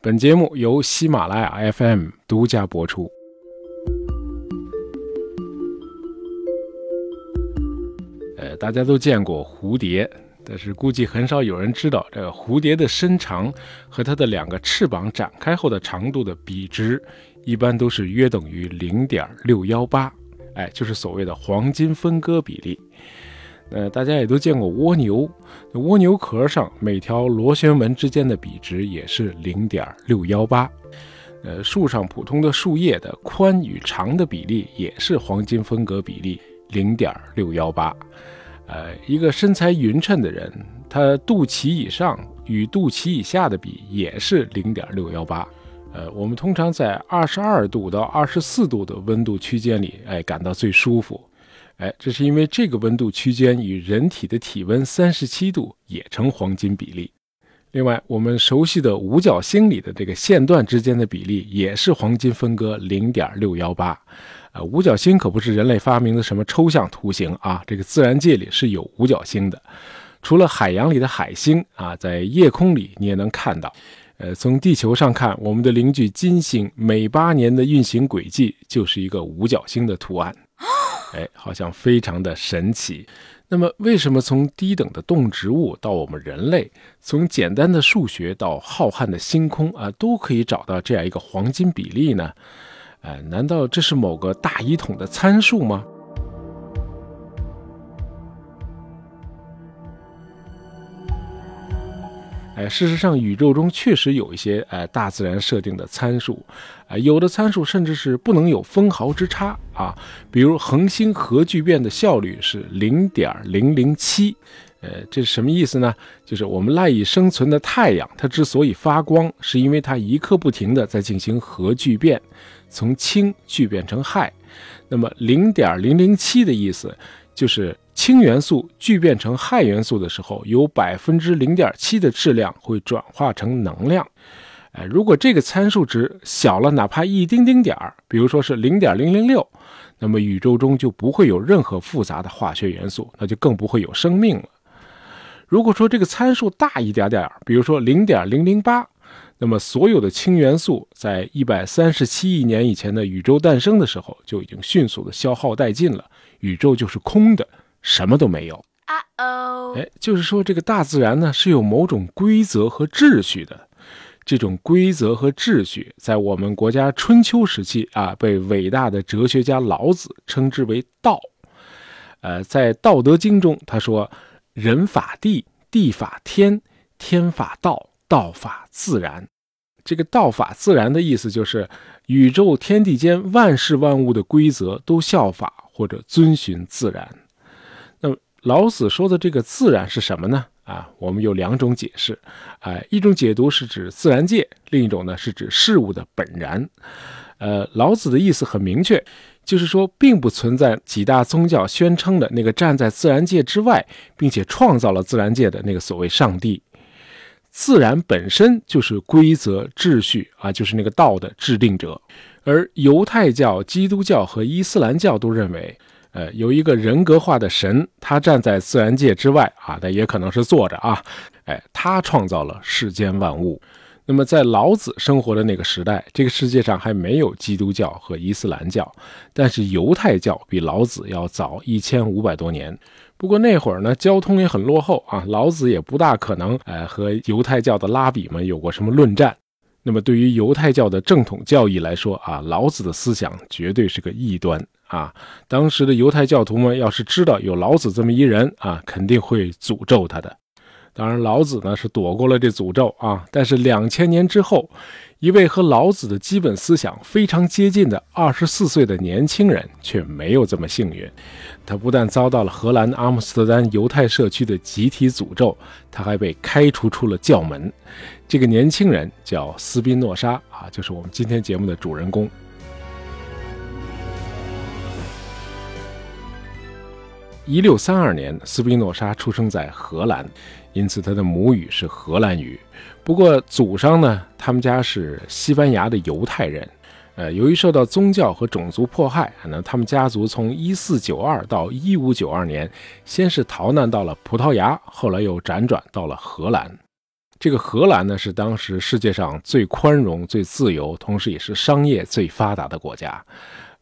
本节目由喜马拉雅 FM 独家播出。呃，大家都见过蝴蝶，但是估计很少有人知道，这个蝴蝶的身长和它的两个翅膀展开后的长度的比值，一般都是约等于零点六幺八，哎，就是所谓的黄金分割比例。呃，大家也都见过蜗牛，蜗牛壳上每条螺旋纹之间的比值也是零点六幺八。呃，树上普通的树叶的宽与长的比例也是黄金分割比例零点六幺八。呃，一个身材匀称的人，他肚脐以上与肚脐以下的比也是零点六幺八。呃，我们通常在二十二度到二十四度的温度区间里，哎，感到最舒服。哎，这是因为这个温度区间与人体的体温三十七度也成黄金比例。另外，我们熟悉的五角星里的这个线段之间的比例也是黄金分割零点六幺八。呃，五角星可不是人类发明的什么抽象图形啊，这个自然界里是有五角星的。除了海洋里的海星啊，在夜空里你也能看到。呃，从地球上看，我们的邻居金星每八年的运行轨迹就是一个五角星的图案。哎，好像非常的神奇。那么，为什么从低等的动植物到我们人类，从简单的数学到浩瀚的星空啊，都可以找到这样一个黄金比例呢？哎，难道这是某个大一统的参数吗？哎，事实上，宇宙中确实有一些呃大自然设定的参数，啊，有的参数甚至是不能有分毫之差啊。比如恒星核聚变的效率是零点零零七，呃，这是什么意思呢？就是我们赖以生存的太阳，它之所以发光，是因为它一刻不停的在进行核聚变，从氢聚变成氦。那么零点零零七的意思就是。氢元素聚变成氦元素的时候，有百分之零点七的质量会转化成能量。哎，如果这个参数值小了哪怕一丁丁点儿，比如说是零点零零六，那么宇宙中就不会有任何复杂的化学元素，那就更不会有生命了。如果说这个参数大一点点，比如说零点零零八，那么所有的氢元素在一百三十七亿年以前的宇宙诞生的时候就已经迅速的消耗殆尽了，宇宙就是空的。什么都没有啊哦，哎，就是说这个大自然呢是有某种规则和秩序的，这种规则和秩序在我们国家春秋时期啊，被伟大的哲学家老子称之为道。呃，在《道德经》中，他说：“人法地，地法天，天法道，道法自然。”这个“道法自然”的意思就是，宇宙天地间万事万物的规则都效法或者遵循自然。那老子说的这个自然是什么呢？啊，我们有两种解释，啊，一种解读是指自然界，另一种呢是指事物的本然。呃，老子的意思很明确，就是说，并不存在几大宗教宣称的那个站在自然界之外，并且创造了自然界的那个所谓上帝。自然本身就是规则秩序啊，就是那个道的制定者。而犹太教、基督教和伊斯兰教都认为。呃，有一个人格化的神，他站在自然界之外啊，但也可能是坐着啊。哎，他创造了世间万物。那么，在老子生活的那个时代，这个世界上还没有基督教和伊斯兰教，但是犹太教比老子要早一千五百多年。不过那会儿呢，交通也很落后啊，老子也不大可能哎和犹太教的拉比们有过什么论战。那么，对于犹太教的正统教义来说啊，老子的思想绝对是个异端。啊，当时的犹太教徒们要是知道有老子这么一人啊，肯定会诅咒他的。当然，老子呢是躲过了这诅咒啊。但是两千年之后，一位和老子的基本思想非常接近的二十四岁的年轻人却没有这么幸运。他不但遭到了荷兰阿姆斯特丹犹太社区的集体诅咒，他还被开除出了教门。这个年轻人叫斯宾诺莎啊，就是我们今天节目的主人公。一六三二年，斯宾诺莎出生在荷兰，因此他的母语是荷兰语。不过祖上呢，他们家是西班牙的犹太人。呃，由于受到宗教和种族迫害，那他们家族从一四九二到一五九二年，先是逃难到了葡萄牙，后来又辗转到了荷兰。这个荷兰呢，是当时世界上最宽容、最自由，同时也是商业最发达的国家。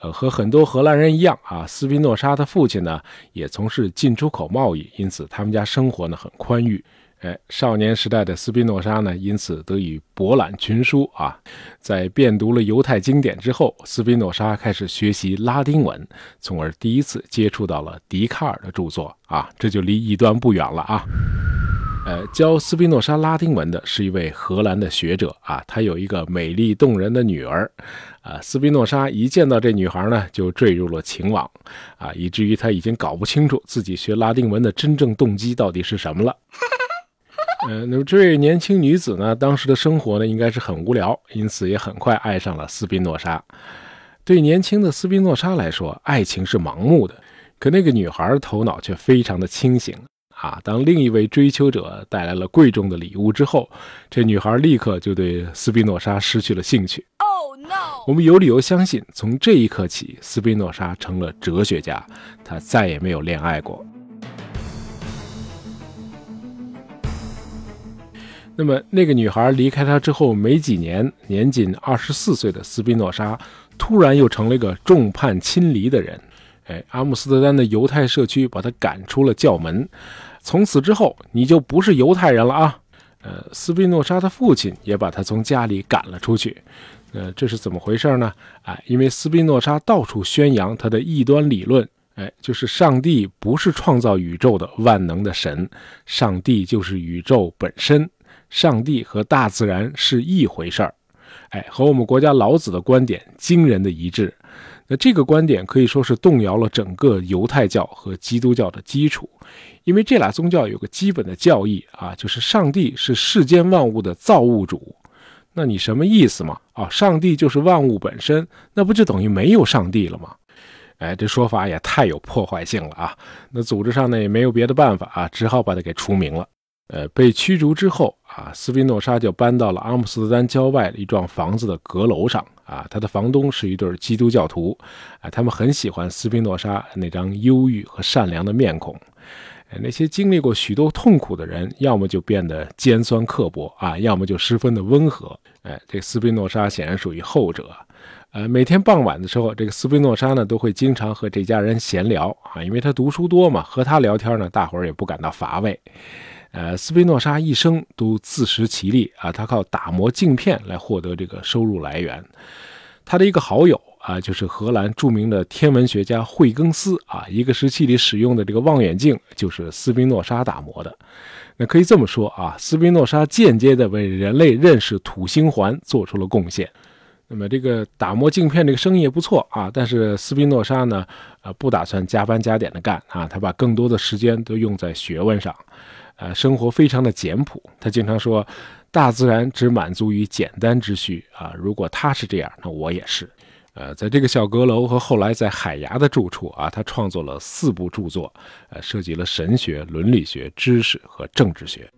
呃，和很多荷兰人一样啊，斯宾诺莎的父亲呢也从事进出口贸易，因此他们家生活呢很宽裕。哎，少年时代的斯宾诺莎呢，因此得以博览群书啊。在遍读了犹太经典之后，斯宾诺莎开始学习拉丁文，从而第一次接触到了笛卡尔的著作啊，这就离异端不远了啊。呃，教斯宾诺莎拉丁文的是一位荷兰的学者啊，他有一个美丽动人的女儿啊。斯宾诺莎一见到这女孩呢，就坠入了情网啊，以至于他已经搞不清楚自己学拉丁文的真正动机到底是什么了。呃，那么这位年轻女子呢，当时的生活呢，应该是很无聊，因此也很快爱上了斯宾诺莎。对年轻的斯宾诺莎来说，爱情是盲目的，可那个女孩头脑却非常的清醒啊。当另一位追求者带来了贵重的礼物之后，这女孩立刻就对斯宾诺莎失去了兴趣。Oh no！我们有理由相信，从这一刻起，斯宾诺莎成了哲学家，他再也没有恋爱过。那么，那个女孩离开他之后没几年，年仅二十四岁的斯宾诺莎突然又成了一个众叛亲离的人。哎，阿姆斯特丹的犹太社区把他赶出了教门，从此之后你就不是犹太人了啊！呃，斯宾诺莎的父亲也把他从家里赶了出去。呃，这是怎么回事呢？哎，因为斯宾诺莎到处宣扬他的异端理论，哎，就是上帝不是创造宇宙的万能的神，上帝就是宇宙本身。上帝和大自然是一回事儿，哎，和我们国家老子的观点惊人的一致。那这个观点可以说是动摇了整个犹太教和基督教的基础，因为这俩宗教有个基本的教义啊，就是上帝是世间万物的造物主。那你什么意思嘛？啊，上帝就是万物本身，那不就等于没有上帝了吗？哎，这说法也太有破坏性了啊！那组织上呢也没有别的办法啊，只好把它给除名了。呃，被驱逐之后啊，斯宾诺莎就搬到了阿姆斯特丹郊外一幢房子的阁楼上啊。他的房东是一对基督教徒啊，他们很喜欢斯宾诺莎那张忧郁和善良的面孔。那些经历过许多痛苦的人，要么就变得尖酸刻薄啊，要么就十分的温和。哎，这斯宾诺莎显然属于后者。呃，每天傍晚的时候，这个斯宾诺莎呢都会经常和这家人闲聊啊，因为他读书多嘛，和他聊天呢，大伙儿也不感到乏味。呃，斯宾诺莎一生都自食其力啊，他靠打磨镜片来获得这个收入来源。他的一个好友啊，就是荷兰著名的天文学家惠更斯啊，一个时期里使用的这个望远镜就是斯宾诺莎打磨的。那可以这么说啊，斯宾诺莎间接的为人类认识土星环做出了贡献。那么这个打磨镜片这个生意也不错啊，但是斯宾诺莎呢，呃，不打算加班加点的干啊，他把更多的时间都用在学问上。啊，生活非常的简朴。他经常说，大自然只满足于简单之需啊。如果他是这样，那我也是。呃，在这个小阁楼和后来在海牙的住处啊，他创作了四部著作，呃，涉及了神学、伦理学、知识和政治学。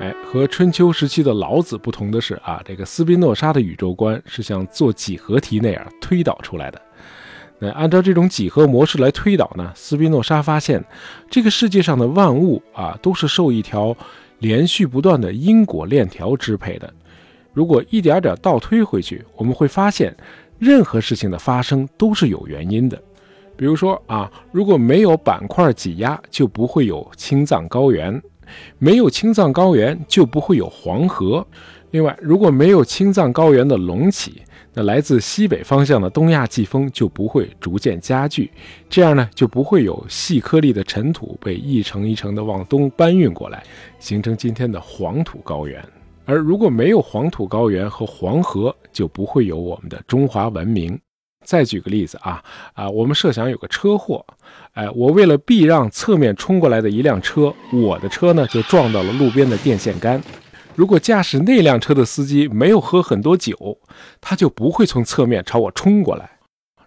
哎，和春秋时期的老子不同的是啊，这个斯宾诺莎的宇宙观是像做几何题那样推导出来的。那按照这种几何模式来推导呢，斯宾诺莎发现，这个世界上的万物啊，都是受一条连续不断的因果链条支配的。如果一点点倒推回去，我们会发现，任何事情的发生都是有原因的。比如说啊，如果没有板块挤压，就不会有青藏高原。没有青藏高原，就不会有黄河。另外，如果没有青藏高原的隆起，那来自西北方向的东亚季风就不会逐渐加剧。这样呢，就不会有细颗粒的尘土被一层一层的往东搬运过来，形成今天的黄土高原。而如果没有黄土高原和黄河，就不会有我们的中华文明。再举个例子啊啊，我们设想有个车祸，哎，我为了避让侧面冲过来的一辆车，我的车呢就撞到了路边的电线杆。如果驾驶那辆车的司机没有喝很多酒，他就不会从侧面朝我冲过来。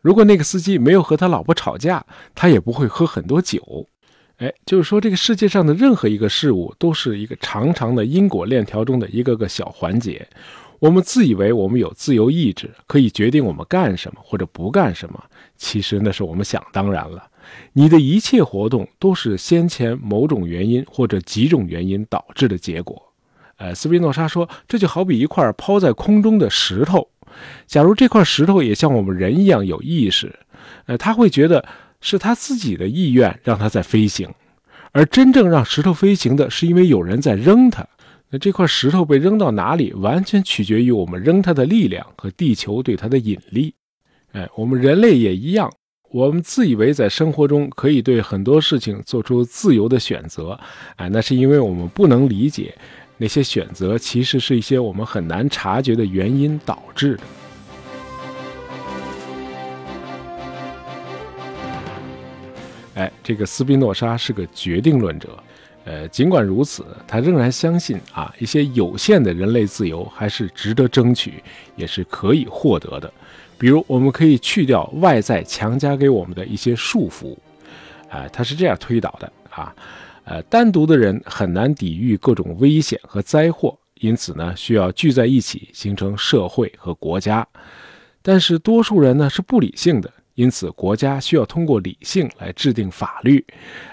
如果那个司机没有和他老婆吵架，他也不会喝很多酒。哎，就是说这个世界上的任何一个事物都是一个长长的因果链条中的一个个小环节。我们自以为我们有自由意志，可以决定我们干什么或者不干什么，其实那是我们想当然了。你的一切活动都是先前某种原因或者几种原因导致的结果。呃，斯宾诺莎说，这就好比一块抛在空中的石头，假如这块石头也像我们人一样有意识，呃，他会觉得是他自己的意愿让它在飞行，而真正让石头飞行的是因为有人在扔它。那这块石头被扔到哪里，完全取决于我们扔它的力量和地球对它的引力。哎，我们人类也一样。我们自以为在生活中可以对很多事情做出自由的选择，哎，那是因为我们不能理解那些选择其实是一些我们很难察觉的原因导致的。哎，这个斯宾诺莎是个决定论者，呃，尽管如此，他仍然相信啊，一些有限的人类自由还是值得争取，也是可以获得的。比如，我们可以去掉外在强加给我们的一些束缚，啊，他是这样推导的啊，呃，单独的人很难抵御各种危险和灾祸，因此呢，需要聚在一起形成社会和国家。但是多数人呢是不理性的，因此国家需要通过理性来制定法律，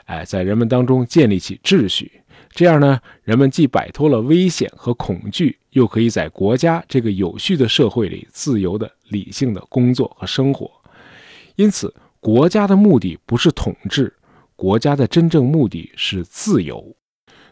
哎，在人们当中建立起秩序。这样呢，人们既摆脱了危险和恐惧，又可以在国家这个有序的社会里自由的、理性的工作和生活。因此，国家的目的不是统治，国家的真正目的是自由。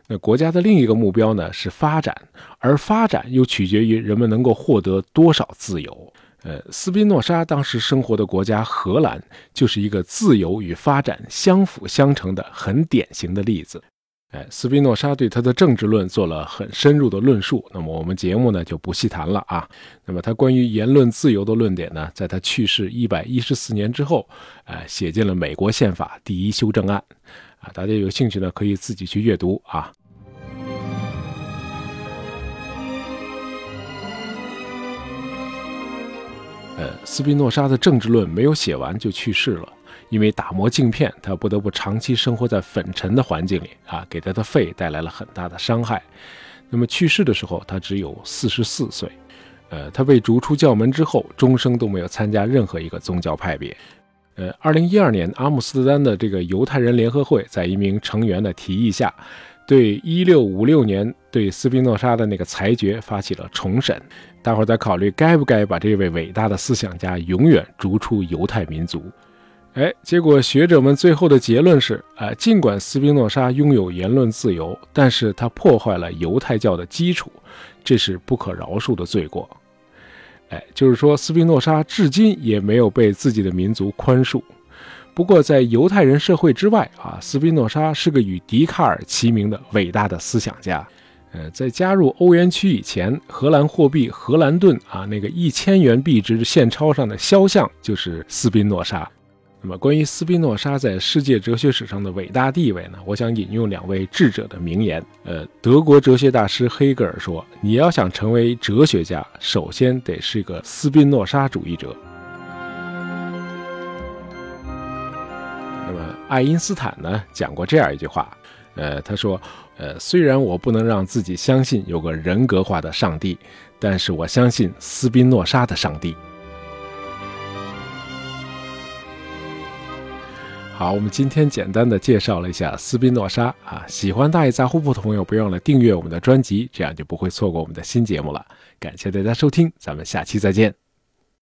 那国家的另一个目标呢是发展，而发展又取决于人们能够获得多少自由。呃，斯宾诺莎当时生活的国家荷兰，就是一个自由与发展相辅相成的很典型的例子。哎，斯宾诺莎对他的政治论做了很深入的论述，那么我们节目呢就不细谈了啊。那么他关于言论自由的论点呢，在他去世一百一十四年之后，哎，写进了美国宪法第一修正案，啊，大家有兴趣呢可以自己去阅读啊。呃，斯宾诺莎的政治论没有写完就去世了。因为打磨镜片，他不得不长期生活在粉尘的环境里啊，给他的肺带来了很大的伤害。那么去世的时候，他只有四十四岁。呃，他被逐出教门之后，终生都没有参加任何一个宗教派别。呃，二零一二年，阿姆斯特丹的这个犹太人联合会在一名成员的提议下，对一六五六年对斯宾诺莎的那个裁决发起了重审。大伙在考虑该不该把这位伟大的思想家永远逐出犹太民族。哎，结果学者们最后的结论是：啊，尽管斯宾诺莎拥有言论自由，但是他破坏了犹太教的基础，这是不可饶恕的罪过。哎，就是说，斯宾诺莎至今也没有被自己的民族宽恕。不过，在犹太人社会之外啊，斯宾诺莎是个与笛卡尔齐名的伟大的思想家。呃，在加入欧元区以前，荷兰货币荷兰盾啊，那个一千元币值现钞上的肖像就是斯宾诺莎。那么，关于斯宾诺莎在世界哲学史上的伟大地位呢？我想引用两位智者的名言。呃，德国哲学大师黑格尔说：“你要想成为哲学家，首先得是个斯宾诺莎主义者。”那么，爱因斯坦呢讲过这样一句话，呃，他说：“呃，虽然我不能让自己相信有个人格化的上帝，但是我相信斯宾诺莎的上帝。”好，我们今天简单的介绍了一下斯宾诺莎啊，喜欢大爷杂货铺的朋友，不要忘了订阅我们的专辑，这样就不会错过我们的新节目了。感谢大家收听，咱们下期再见。